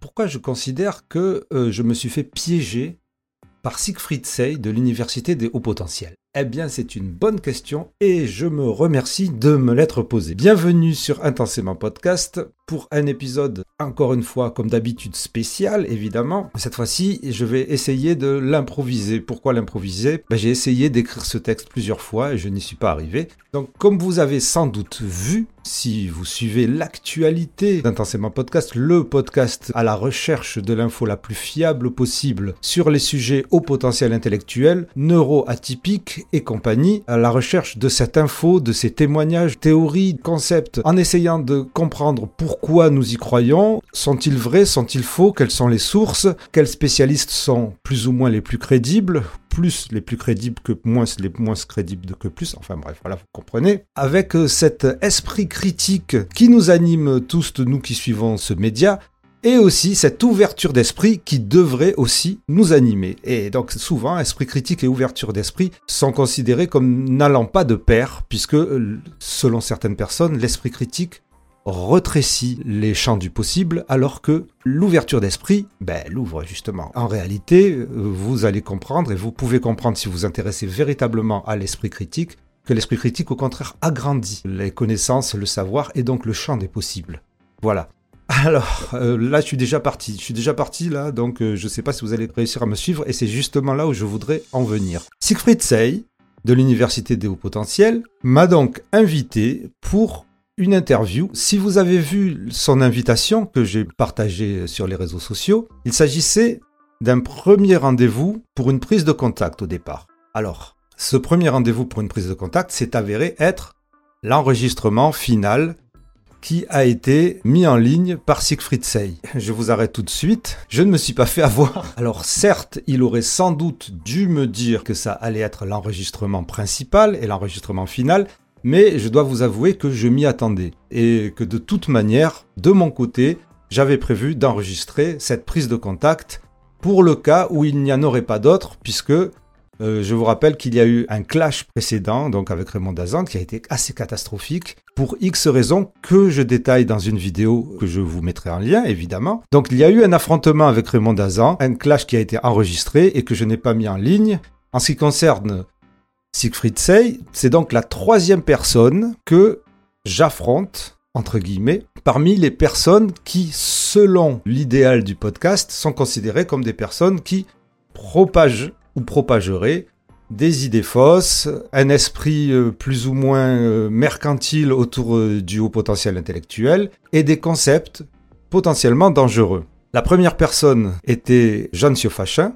pourquoi je considère que euh, je me suis fait piéger par Siegfried Sey de l'Université des hauts potentiels? Eh bien, c'est une bonne question et je me remercie de me l'être posée. Bienvenue sur Intensément Podcast pour un épisode, encore une fois, comme d'habitude, spécial, évidemment. Cette fois-ci, je vais essayer de l'improviser. Pourquoi l'improviser? Ben, J'ai essayé d'écrire ce texte plusieurs fois et je n'y suis pas arrivé. Donc, comme vous avez sans doute vu, si vous suivez l'actualité d'Intensément Podcast, le podcast à la recherche de l'info la plus fiable possible sur les sujets au potentiel intellectuel, neuro-atypiques et compagnie, à la recherche de cette info, de ces témoignages, théories, concepts, en essayant de comprendre pourquoi nous y croyons, sont-ils vrais, sont-ils faux, quelles sont les sources, quels spécialistes sont plus ou moins les plus crédibles, plus les plus crédibles que moins les moins crédibles que plus, enfin bref, voilà, vous comprenez. Avec euh, cet esprit critique qui nous anime tous, nous qui suivons ce média, et aussi cette ouverture d'esprit qui devrait aussi nous animer. Et donc souvent, esprit critique et ouverture d'esprit sont considérés comme n'allant pas de pair, puisque selon certaines personnes, l'esprit critique retrécit les champs du possible, alors que l'ouverture d'esprit, ben, l'ouvre justement. En réalité, euh, vous allez comprendre, et vous pouvez comprendre si vous vous intéressez véritablement à l'esprit critique, que l'esprit critique, au contraire, agrandit les connaissances, le savoir, et donc le champ des possibles. Voilà. Alors, euh, là, je suis déjà parti. Je suis déjà parti, là, donc euh, je ne sais pas si vous allez réussir à me suivre, et c'est justement là où je voudrais en venir. Siegfried Sey, de l'Université des Hauts Potentiels, m'a donc invité pour une interview. Si vous avez vu son invitation que j'ai partagée sur les réseaux sociaux, il s'agissait d'un premier rendez-vous pour une prise de contact au départ. Alors, ce premier rendez-vous pour une prise de contact s'est avéré être l'enregistrement final qui a été mis en ligne par Siegfried Sey. Je vous arrête tout de suite. Je ne me suis pas fait avoir. Alors certes, il aurait sans doute dû me dire que ça allait être l'enregistrement principal et l'enregistrement final, mais je dois vous avouer que je m'y attendais et que de toute manière, de mon côté, j'avais prévu d'enregistrer cette prise de contact pour le cas où il n'y en aurait pas d'autre, puisque euh, je vous rappelle qu'il y a eu un clash précédent, donc avec Raymond Dazan, qui a été assez catastrophique, pour X raisons que je détaille dans une vidéo que je vous mettrai en lien, évidemment. Donc il y a eu un affrontement avec Raymond Dazan, un clash qui a été enregistré et que je n'ai pas mis en ligne. En ce qui concerne Siegfried Sey, c'est donc la troisième personne que j'affronte, entre guillemets, parmi les personnes qui, selon l'idéal du podcast, sont considérées comme des personnes qui propagent ou propageraient des idées fausses, un esprit euh, plus ou moins euh, mercantile autour euh, du haut potentiel intellectuel et des concepts potentiellement dangereux. La première personne était Jean Siofachin,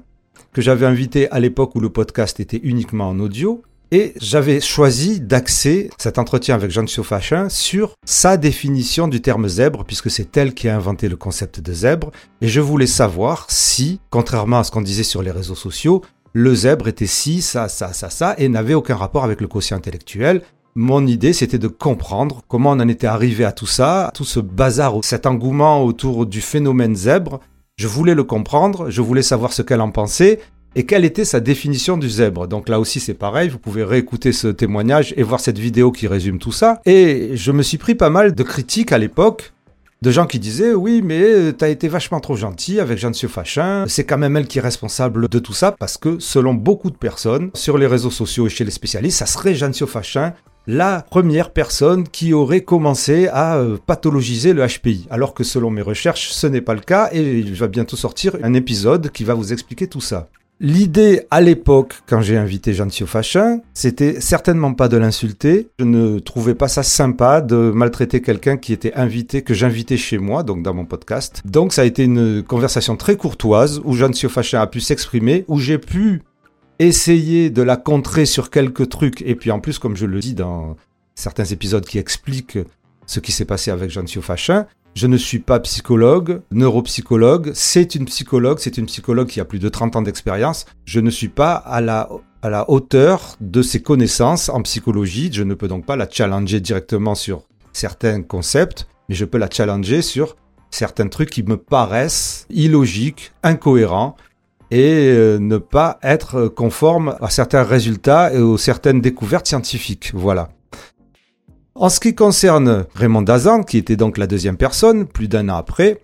que j'avais invité à l'époque où le podcast était uniquement en audio. Et j'avais choisi d'axer cet entretien avec Jean Fachin sur sa définition du terme zèbre, puisque c'est elle qui a inventé le concept de zèbre. Et je voulais savoir si, contrairement à ce qu'on disait sur les réseaux sociaux, le zèbre était ci, ça, ça, ça, ça, et n'avait aucun rapport avec le quotient intellectuel. Mon idée, c'était de comprendre comment on en était arrivé à tout ça, tout ce bazar, cet engouement autour du phénomène zèbre, je voulais le comprendre, je voulais savoir ce qu'elle en pensait et quelle était sa définition du zèbre. Donc là aussi c'est pareil, vous pouvez réécouter ce témoignage et voir cette vidéo qui résume tout ça. Et je me suis pris pas mal de critiques à l'époque de gens qui disaient oui mais t'as été vachement trop gentil avec Jean Fachin, c'est quand même elle qui est responsable de tout ça parce que selon beaucoup de personnes sur les réseaux sociaux et chez les spécialistes, ça serait Jean Fachin la première personne qui aurait commencé à euh, pathologiser le HPI. Alors que selon mes recherches, ce n'est pas le cas et il va bientôt sortir un épisode qui va vous expliquer tout ça. L'idée à l'époque, quand j'ai invité Jean Fachin, c'était certainement pas de l'insulter. Je ne trouvais pas ça sympa de maltraiter quelqu'un qui était invité, que j'invitais chez moi, donc dans mon podcast. Donc ça a été une conversation très courtoise où Jean Fachin a pu s'exprimer, où j'ai pu essayer de la contrer sur quelques trucs. Et puis en plus, comme je le dis dans certains épisodes qui expliquent ce qui s'est passé avec Jean Fachin, je ne suis pas psychologue, neuropsychologue. C'est une psychologue, c'est une psychologue qui a plus de 30 ans d'expérience. Je ne suis pas à la, à la hauteur de ses connaissances en psychologie. Je ne peux donc pas la challenger directement sur certains concepts, mais je peux la challenger sur certains trucs qui me paraissent illogiques, incohérents et euh, ne pas être conforme à certains résultats et aux certaines découvertes scientifiques. Voilà. En ce qui concerne Raymond Dazan, qui était donc la deuxième personne, plus d'un an après,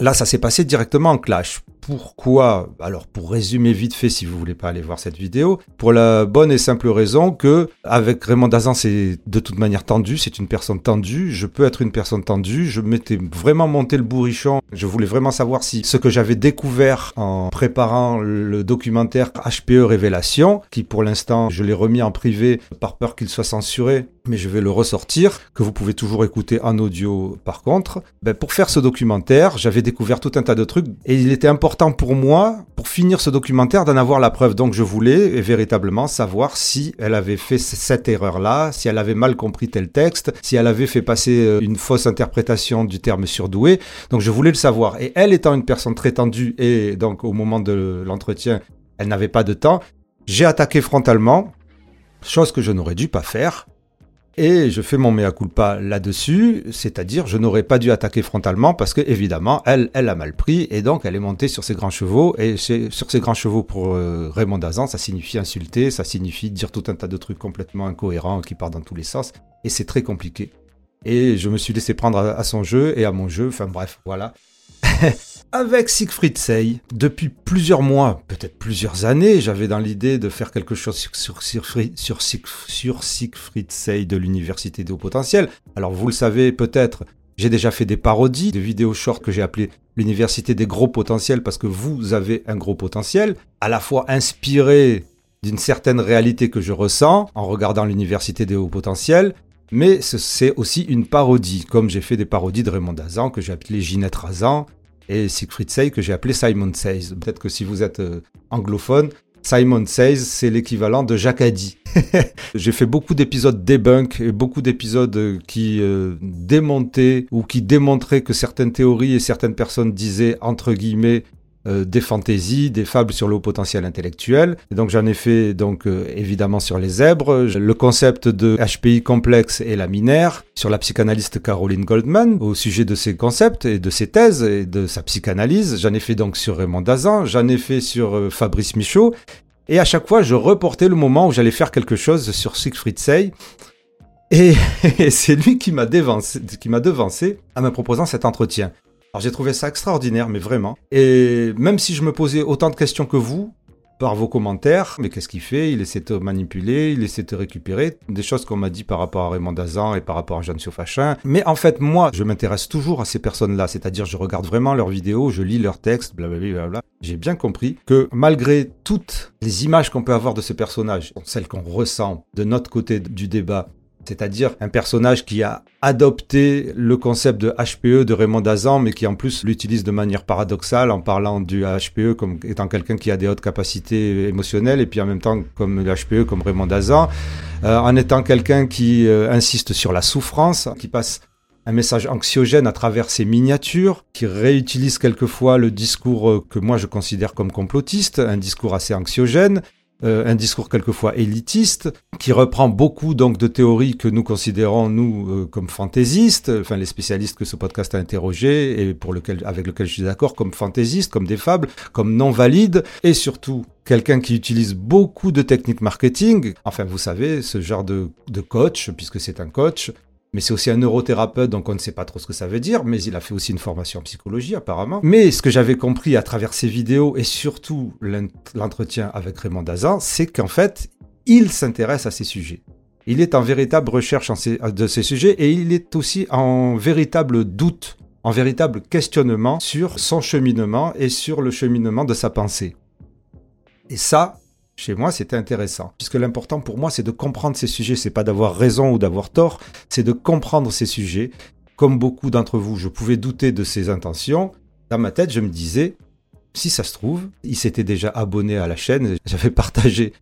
Là, ça s'est passé directement en clash. Pourquoi Alors, pour résumer vite fait, si vous voulez pas aller voir cette vidéo, pour la bonne et simple raison que avec Raymond Dazan, c'est de toute manière tendu, c'est une personne tendue. Je peux être une personne tendue. Je m'étais vraiment monté le bourrichon. Je voulais vraiment savoir si ce que j'avais découvert en préparant le documentaire HPE Révélation, qui pour l'instant je l'ai remis en privé par peur qu'il soit censuré, mais je vais le ressortir, que vous pouvez toujours écouter en audio par contre. Ben, pour faire ce documentaire, j'avais découvert tout un tas de trucs et il était important pour moi, pour finir ce documentaire, d'en avoir la preuve. Donc je voulais véritablement savoir si elle avait fait cette erreur-là, si elle avait mal compris tel texte, si elle avait fait passer euh, une fausse interprétation du terme surdoué. Donc je voulais le savoir. Et elle étant une personne très tendue et donc au moment de l'entretien, elle n'avait pas de temps, j'ai attaqué frontalement, chose que je n'aurais dû pas faire. Et je fais mon mea culpa là-dessus, c'est-à-dire je n'aurais pas dû attaquer frontalement parce que évidemment elle, elle a mal pris et donc elle est montée sur ses grands chevaux et sur ses grands chevaux pour euh, Raymond Dazan, ça signifie insulter, ça signifie dire tout un tas de trucs complètement incohérents qui partent dans tous les sens et c'est très compliqué. Et je me suis laissé prendre à son jeu et à mon jeu, enfin bref, voilà. avec Siegfried Sey. Depuis plusieurs mois, peut-être plusieurs années, j'avais dans l'idée de faire quelque chose sur, Siegfried Sey de l'Université de Haut Potentiel. Alors vous le savez peut-être, j'ai déjà fait des parodies, des vidéos short que j'ai appelées l'Université des gros potentiels parce que vous avez un gros potentiel, à la fois inspiré d'une certaine réalité que je ressens en regardant l'Université des hauts potentiels, mais c'est aussi une parodie, comme j'ai fait des parodies de Raymond Dazan que j'ai appelé Ginette Razan, et Siegfried Say que j'ai appelé Simon Says. Peut-être que si vous êtes euh, anglophone, Simon Says, c'est l'équivalent de Jacques Addy. j'ai fait beaucoup d'épisodes debunk et beaucoup d'épisodes euh, qui euh, démontaient ou qui démontraient que certaines théories et certaines personnes disaient entre guillemets euh, des fantaisies, des fables sur le haut potentiel intellectuel. Et donc j'en ai fait donc euh, évidemment sur les zèbres, le concept de HPI complexe et la minère, sur la psychanalyste Caroline Goldman au sujet de ses concepts et de ses thèses et de sa psychanalyse. J'en ai fait donc sur Raymond Dazan, j'en ai fait sur euh, Fabrice Michaud. Et à chaque fois, je reportais le moment où j'allais faire quelque chose sur Siegfried Sey. Et, c'est lui qui m'a devancé, qui devancé en me proposant cet entretien. Alors j'ai trouvé ça extraordinaire, mais vraiment. Et même si je me posais autant de questions que vous, par vos commentaires, mais qu'est-ce qu'il fait? Il essaie de manipuler, il essaie de récupérer des choses qu'on m'a dit par rapport à Raymond Dazan et par rapport à Jean Fachin. Mais en fait, moi, je m'intéresse toujours à ces personnes-là, c'est-à-dire je regarde vraiment leurs vidéos, je lis leurs textes, blablabla. J'ai bien compris que malgré toutes les images qu'on peut avoir de ces personnages, celles qu'on ressent de notre côté du débat, c'est-à-dire un personnage qui a adopté le concept de HPE de Raymond Dazan, mais qui en plus l'utilise de manière paradoxale en parlant du HPE comme étant quelqu'un qui a des hautes capacités émotionnelles, et puis en même temps comme le HPE comme Raymond Dazan, euh, en étant quelqu'un qui euh, insiste sur la souffrance, qui passe un message anxiogène à travers ses miniatures, qui réutilise quelquefois le discours euh, que moi je considère comme complotiste, un discours assez anxiogène, euh, un discours quelquefois élitiste, qui reprend beaucoup donc de théories que nous considérons nous euh, comme fantaisistes, enfin les spécialistes que ce podcast a interrogés et pour lequel avec lequel je suis d'accord comme fantaisistes, comme des fables, comme non valides, et surtout quelqu'un qui utilise beaucoup de techniques marketing. Enfin, vous savez, ce genre de, de coach, puisque c'est un coach, mais c'est aussi un neurothérapeute, donc on ne sait pas trop ce que ça veut dire, mais il a fait aussi une formation en psychologie apparemment. Mais ce que j'avais compris à travers ses vidéos et surtout l'entretien avec Raymond Dazan, c'est qu'en fait, il s'intéresse à ces sujets. Il est en véritable recherche de ces sujets et il est aussi en véritable doute, en véritable questionnement sur son cheminement et sur le cheminement de sa pensée. Et ça, chez moi, c'était intéressant. Puisque l'important pour moi, c'est de comprendre ces sujets. C'est pas d'avoir raison ou d'avoir tort, c'est de comprendre ces sujets. Comme beaucoup d'entre vous, je pouvais douter de ses intentions. Dans ma tête, je me disais, si ça se trouve, il s'était déjà abonné à la chaîne. J'avais partagé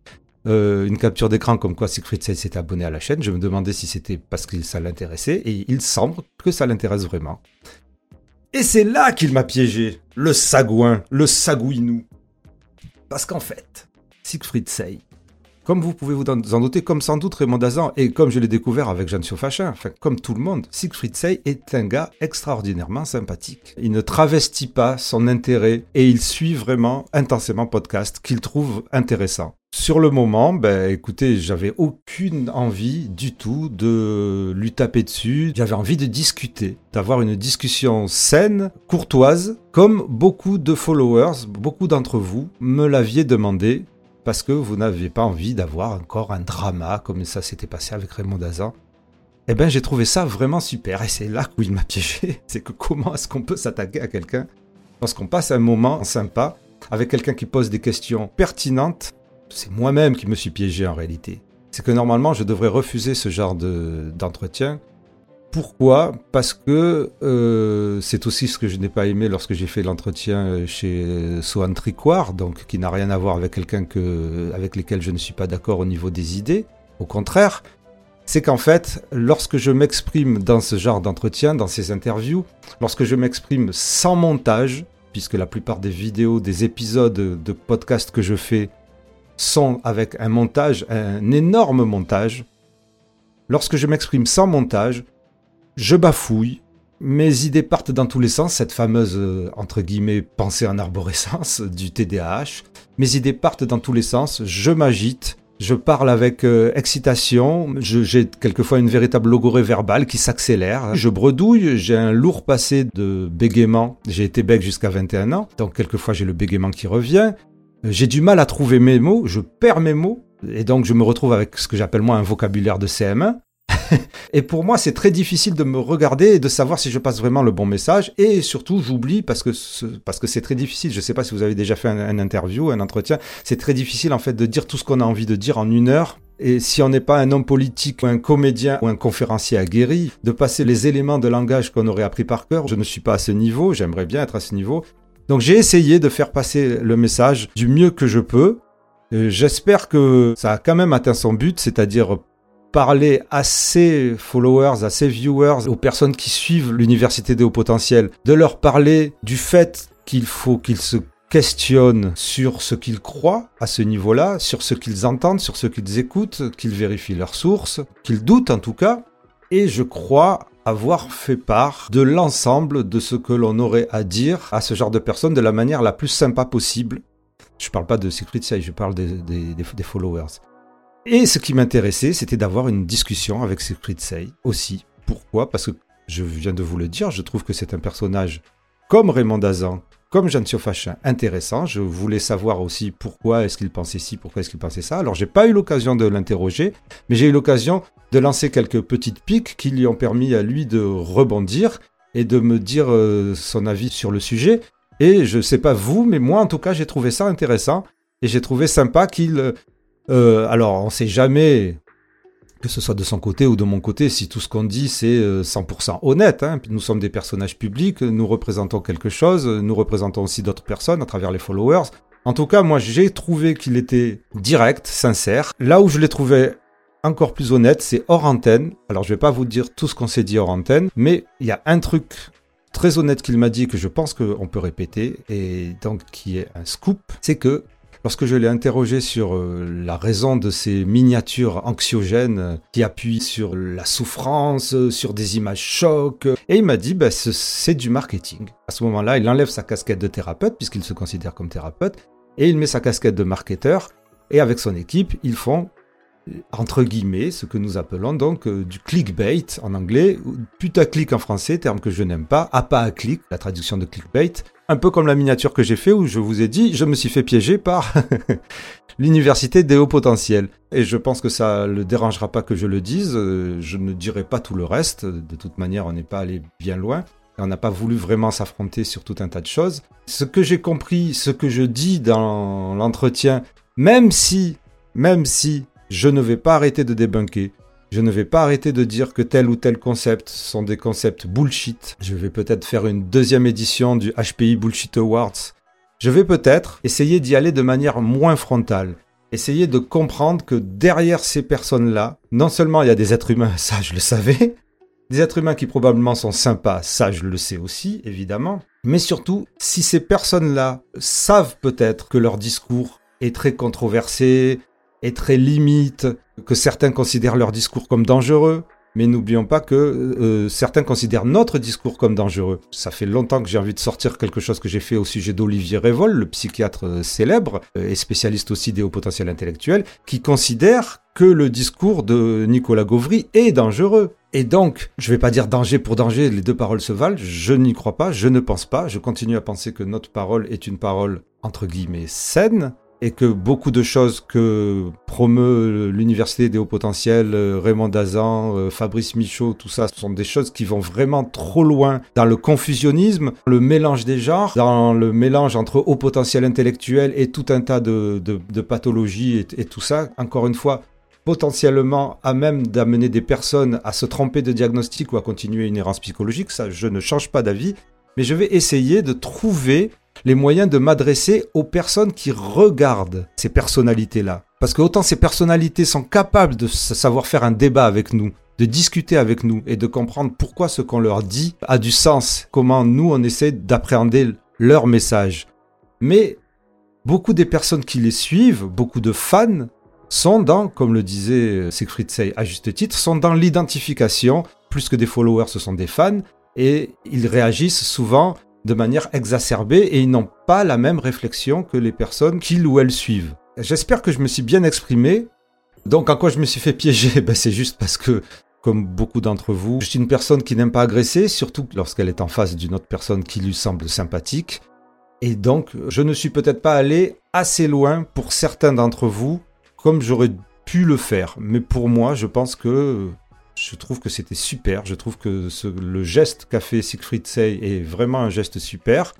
euh, une capture d'écran comme quoi Siegfried s'était abonné à la chaîne. Je me demandais si c'était parce que ça l'intéressait. Et il semble que ça l'intéresse vraiment. Et c'est là qu'il m'a piégé. Le sagouin, le sagouinou. Parce qu'en fait, Siegfried Sey. Comme vous pouvez vous en douter, comme sans doute Raymond Dazan, et comme je l'ai découvert avec Jean Fachin, enfin comme tout le monde, Siegfried Sey est un gars extraordinairement sympathique. Il ne travestit pas son intérêt et il suit vraiment intensément podcast qu'il trouve intéressant. sur le moment, ben écoutez, j'avais aucune envie du tout de lui taper dessus. J'avais envie de discuter, d'avoir une discussion saine, courtoise, comme beaucoup de followers, beaucoup d'entre vous me l'aviez demandé parce que vous n'aviez pas envie d'avoir encore un drama comme ça s'était passé avec Raymond Dazan. Eh ben, j'ai trouvé ça vraiment super et c'est là où il m'a piégé. C'est que comment est-ce qu'on peut s'attaquer à quelqu'un lorsqu'on passe un moment sympa avec quelqu'un qui pose des questions pertinentes? C'est moi-même qui me suis piégé en réalité. C'est que normalement, je devrais refuser ce genre d'entretien. Pourquoi? Parce que euh, c'est aussi ce que je n'ai pas aimé lorsque j'ai fait l'entretien chez Sohan Tricoire, donc qui n'a rien à voir avec quelqu'un avec lequel je ne suis pas d'accord au niveau des idées. Au contraire, c'est qu'en fait, lorsque je m'exprime dans ce genre d'entretien, dans ces interviews, lorsque je m'exprime sans montage, puisque la plupart des vidéos, des épisodes de podcast que je fais sont avec un montage, un énorme montage. Lorsque je m'exprime sans montage, je bafouille, mes idées partent dans tous les sens, cette fameuse, euh, entre guillemets, pensée en arborescence du TDAH. Mes idées partent dans tous les sens, je m'agite, je parle avec euh, excitation, j'ai quelquefois une véritable logorée verbale qui s'accélère, je bredouille, j'ai un lourd passé de bégaiement, j'ai été bec jusqu'à 21 ans, donc quelquefois j'ai le bégaiement qui revient, j'ai du mal à trouver mes mots, je perds mes mots, et donc je me retrouve avec ce que j'appelle moi un vocabulaire de CM1. et pour moi, c'est très difficile de me regarder et de savoir si je passe vraiment le bon message. Et surtout, j'oublie parce que parce que c'est très difficile. Je ne sais pas si vous avez déjà fait un, interview, un entretien. C'est très difficile en fait de dire tout ce qu'on a envie de dire en une heure. Et si on n'est pas un homme politique ou un comédien ou un conférencier aguerri, de passer les éléments de langage qu'on aurait appris par cœur, je ne suis pas à ce niveau, j'aimerais bien être à ce niveau. Donc j'ai essayé de faire passer le message du mieux que je peux. J'espère que ça a quand même atteint son but, c'est-à-dire parler à ses followers, à ses viewers, aux personnes qui suivent l'université des hauts potentiels, de leur parler du fait qu'il faut qu'ils se questionnent sur ce qu'ils croient à ce niveau-là, sur ce qu'ils entendent, sur ce qu'ils écoutent, qu'ils vérifient leurs sources, qu'ils doutent en tout cas. Et je crois avoir fait part de l'ensemble de ce que l'on aurait à dire à ce genre de personnes de la manière la plus sympa possible. Je ne parle pas de Secret Say, je parle des, followers. Et ce qui m'intéressait, c'était d'avoir une discussion avec Secret Say aussi. Pourquoi? Parce que je viens de vous le dire, je trouve que c'est un personnage comme Raymond Dazan, comme Jean Fachin, intéressant. Je voulais savoir aussi pourquoi est-ce qu'il pensait ci, pourquoi est-ce qu'il pensait ça. Alors j'ai pas eu l'occasion de l'interroger, mais j'ai eu l'occasion de lancer quelques petites piques qui lui ont permis à lui de rebondir et de me dire euh, son avis sur le sujet. Et je sais pas vous, mais moi en tout cas j'ai trouvé ça intéressant et j'ai trouvé sympa qu'il... Euh, alors on sait jamais que ce soit de son côté ou de mon côté, si tout ce qu'on dit c'est 100% euh, honnête. Hein. Nous sommes des personnages publics, nous représentons quelque chose, nous représentons aussi d'autres personnes à travers les followers. En tout cas, moi j'ai trouvé qu'il était direct, sincère. Là où je l'ai trouvé encore plus honnête, c'est hors antenne. Alors je vais pas vous dire tout ce qu'on s'est dit hors antenne, mais il y a un truc très honnête qu'il m'a dit que je pense qu'on peut répéter, et donc qui est un scoop, c'est que Lorsque je l'ai interrogé sur euh, la raison de ces miniatures anxiogènes euh, qui appuient sur la souffrance, euh, sur des images chocs, et il m'a dit bah, c'est du marketing. À ce moment-là, il enlève sa casquette de thérapeute puisqu'il se considère comme thérapeute et il met sa casquette de marketeur et avec son équipe, ils font entre guillemets, ce que nous appelons donc du clickbait en anglais, putaclic en français, terme que je n'aime pas, à pas à clic, la traduction de clickbait, un peu comme la miniature que j'ai fait où je vous ai dit, je me suis fait piéger par l'université des hauts potentiels. Et je pense que ça ne le dérangera pas que je le dise. Euh, je ne dirai pas tout le reste. De toute manière, on n'est pas allé bien loin. On n'a pas voulu vraiment s'affronter sur tout un tas de choses. Ce que j'ai compris, ce que je dis dans l'entretien, même si, même si je ne vais pas arrêter de débunker, je ne vais pas arrêter de dire que tel ou tel concept sont des concepts bullshit. Je vais peut-être faire une deuxième édition du HPI Bullshit Awards. Je vais peut-être essayer d'y aller de manière moins frontale. Essayer de comprendre que derrière ces personnes-là, non seulement il y a des êtres humains, ça je le savais, des êtres humains qui probablement sont sympas, ça je le sais aussi, évidemment, mais surtout, si ces personnes-là savent peut-être que leur discours est très controversé, est très limite, que certains considèrent leur discours comme dangereux, mais n'oublions pas que euh, certains considèrent notre discours comme dangereux. Ça fait longtemps que j'ai envie de sortir quelque chose que j'ai fait au sujet d'Olivier Révol, le psychiatre euh, célèbre euh, et spécialiste aussi des hauts potentiels intellectuels, qui considère que le discours de Nicolas Gauvry est dangereux. Et donc, je ne vais pas dire danger pour danger, les deux paroles se valent, je n'y crois pas, je ne pense pas, je continue à penser que notre parole est une parole entre guillemets saine, et que beaucoup de choses que promeut l'Université des hauts potentiels, euh, Raymond Dazan, euh, Fabrice Michaud, tout ça, ce sont des choses qui vont vraiment trop loin dans le confusionnisme, le mélange des genres, dans le mélange entre haut potentiel intellectuel et tout un tas de, pathologies et tout ça. Encore une fois, potentiellement à même d'amener des personnes à se tromper de diagnostic ou à continuer une errance psychologique, ça je ne change pas d'avis, mais je vais essayer de trouver les moyens de m'adresser aux personnes qui regardent ces personnalités-là. Parce que autant ces personnalités sont capables de savoir faire un débat avec nous, de discuter avec nous et de comprendre pourquoi ce qu'on leur dit a du sens, comment nous on essaie d'appréhender leur message. Mais beaucoup des personnes qui les suivent, beaucoup de fans, sont dans, comme le disait Siegfried Sey à juste titre, sont dans l'identification, plus que des followers, ce sont des fans, et ils réagissent souvent de manière exacerbée et ils n'ont pas la même réflexion que les personnes qu'ils ou elles suivent. J'espère que je me suis bien exprimé. Donc en quoi je me suis fait piéger? Ben, C'est juste parce que, comme beaucoup d'entre vous, je suis une personne qui n'aime pas agresser, surtout lorsqu'elle est en face d'une autre personne qui lui semble sympathique. Et donc, je ne suis peut-être pas allé assez loin pour certains d'entre vous, comme j'aurais pu le faire. Mais pour moi, je pense que je trouve que c'était super. Je trouve que le geste qu'a fait Siegfried Sey est vraiment un geste super.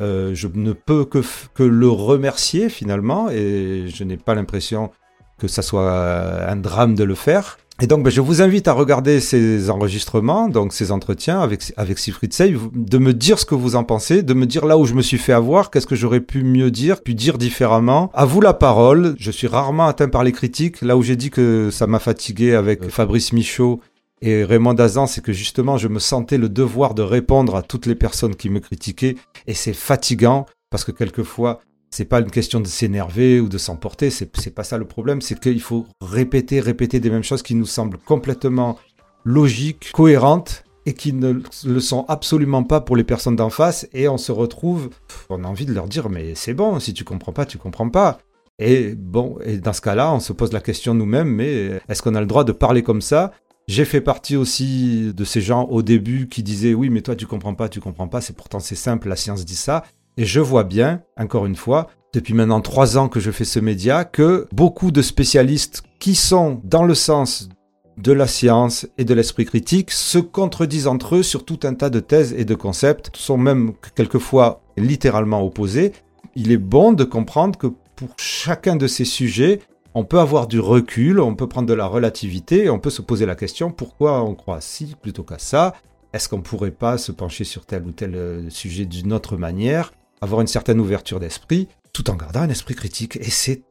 Euh, je ne peux que, le remercier finalement et je n'ai pas l'impression que ça soit un drame de le faire. Et donc, ben, je vous invite à regarder ces enregistrements, donc ces entretiens avec, avec Siegfried Sey, de me dire ce que vous en pensez, de me dire là où je me suis fait avoir, qu'est-ce que j'aurais pu mieux dire, pu dire différemment. À vous la parole. Je suis rarement atteint par les critiques. Là où j'ai dit que ça m'a fatigué avec Fabrice Michaud et Raymond Dazan, c'est que justement, je me sentais le devoir de répondre à toutes les personnes qui me critiquaient. Et c'est fatigant parce que quelquefois, c'est pas une question de s'énerver ou de s'emporter, c'est, pas ça le problème, c'est qu'il faut répéter, répéter des mêmes choses qui nous semblent complètement logiques, cohérentes et qui ne le sont absolument pas pour les personnes d'en face et on se retrouve, on a envie de leur dire mais c'est bon, si tu comprends pas, tu comprends pas. Et bon, et dans ce cas-là, on se pose la question nous-mêmes, mais est-ce qu'on a le droit de parler comme ça? J'ai fait partie aussi de ces gens au début qui disaient oui mais toi tu comprends pas, tu comprends pas, c'est pourtant c'est simple, la science dit ça. Et je vois bien, encore une fois, depuis maintenant trois ans que je fais ce média, que beaucoup de spécialistes qui sont dans le sens de la science et de l'esprit critique se contredisent entre eux sur tout un tas de thèses et de concepts, sont même quelquefois littéralement opposés. Il est bon de comprendre que pour chacun de ces sujets, on peut avoir du recul, on peut prendre de la relativité, on peut se poser la question pourquoi on croit ci plutôt qu'à ça? Est-ce qu'on ne pourrait pas se pencher sur tel ou tel euh, sujet d'une autre manière avoir une certaine ouverture d'esprit, tout en gardant un esprit critique? Et c'est,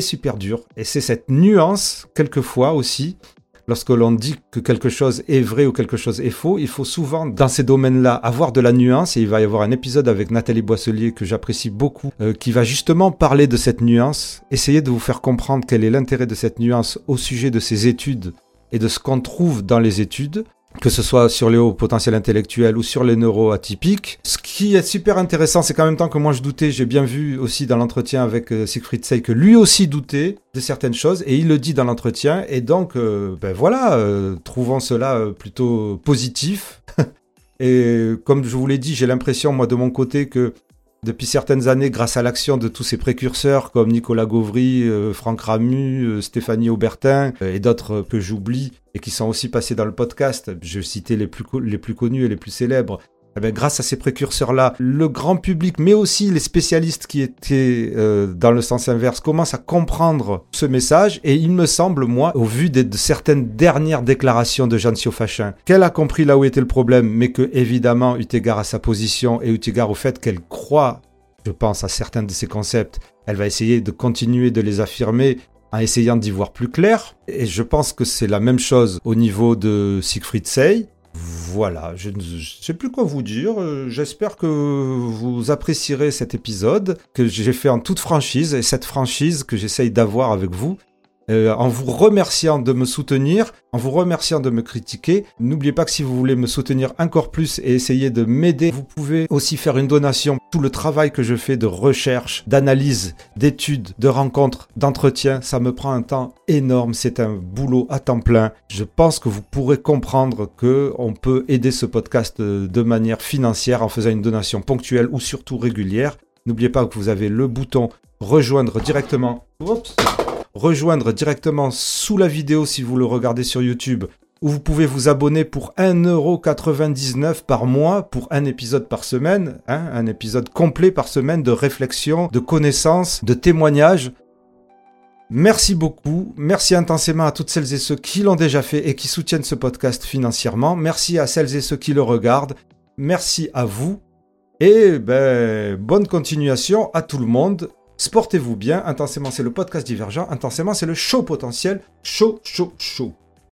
super dur. Et c'est cette nuance, quelquefois aussi, lorsque l'on dit que quelque chose est vrai ou quelque chose est faux, il faut souvent, dans ces domaines-là, avoir de la nuance. Et il va y avoir un épisode avec Nathalie Boisselier que j'apprécie beaucoup, euh, qui va justement parler de cette nuance, essayer de vous faire comprendre quel est l'intérêt de cette nuance au sujet de ces études et de ce qu'on trouve dans les études que ce soit sur les hauts potentiels intellectuels ou sur les neuroatypiques. Ce qui est super intéressant, c'est qu'en même temps que moi je doutais, j'ai bien vu aussi dans l'entretien avec euh, Siegfried Sey que lui aussi doutait de certaines choses et il le dit dans l'entretien. Et donc, euh, ben voilà, euh, trouvons cela plutôt positif. et comme je vous l'ai dit, j'ai l'impression, moi de mon côté, que depuis certaines années, grâce à l'action de tous ces précurseurs comme Nicolas Gauvry, Franck Ramu, Stéphanie Aubertin et d'autres que j'oublie, et qui sont aussi passés dans le podcast, je citais les plus, les plus connus et les plus célèbres, eh bien, grâce à ces précurseurs-là, le grand public, mais aussi les spécialistes qui étaient euh, dans le sens inverse, commencent à comprendre ce message. Et il me semble, moi, au vu de, certaines dernières déclarations de Jeanne Fachin, qu'elle a compris là où était le problème, mais que, évidemment, eu égard à sa position et eu égard au fait qu'elle croit, je pense, à certains de ces concepts, elle va essayer de continuer de les affirmer en essayant d'y voir plus clair. Et je pense que c'est la même chose au niveau de Siegfried Sey. Voilà, je ne sais plus quoi vous dire. J'espère que vous apprécierez cet épisode que j'ai fait en toute franchise et cette franchise que j'essaye d'avoir avec vous. Euh, en vous remerciant de me soutenir, en vous remerciant de me critiquer. N'oubliez pas que si vous voulez me soutenir encore plus et essayer de m'aider, vous pouvez aussi faire une donation. Tout le travail que je fais de recherche, d'analyse, d'études, de rencontres, d'entretien, ça me prend un temps énorme. C'est un boulot à temps plein. Je pense que vous pourrez comprendre que on peut aider ce podcast de manière financière en faisant une donation ponctuelle ou surtout régulière. N'oubliez pas que vous avez le bouton rejoindre directement. Rejoindre directement sous la vidéo si vous le regardez sur YouTube, où vous pouvez vous abonner pour 1,99€ par mois pour un épisode par semaine, hein, un épisode complet par semaine de réflexion, de connaissances, de témoignages. Merci beaucoup, merci intensément à toutes celles et ceux qui l'ont déjà fait et qui soutiennent ce podcast financièrement. Merci à celles et ceux qui le regardent. Merci à vous. Et ben, bonne continuation à tout le monde. Sportez-vous bien. Intensément, c'est le podcast divergent. Intensément, c'est le show potentiel. Chaud, chaud, chaud.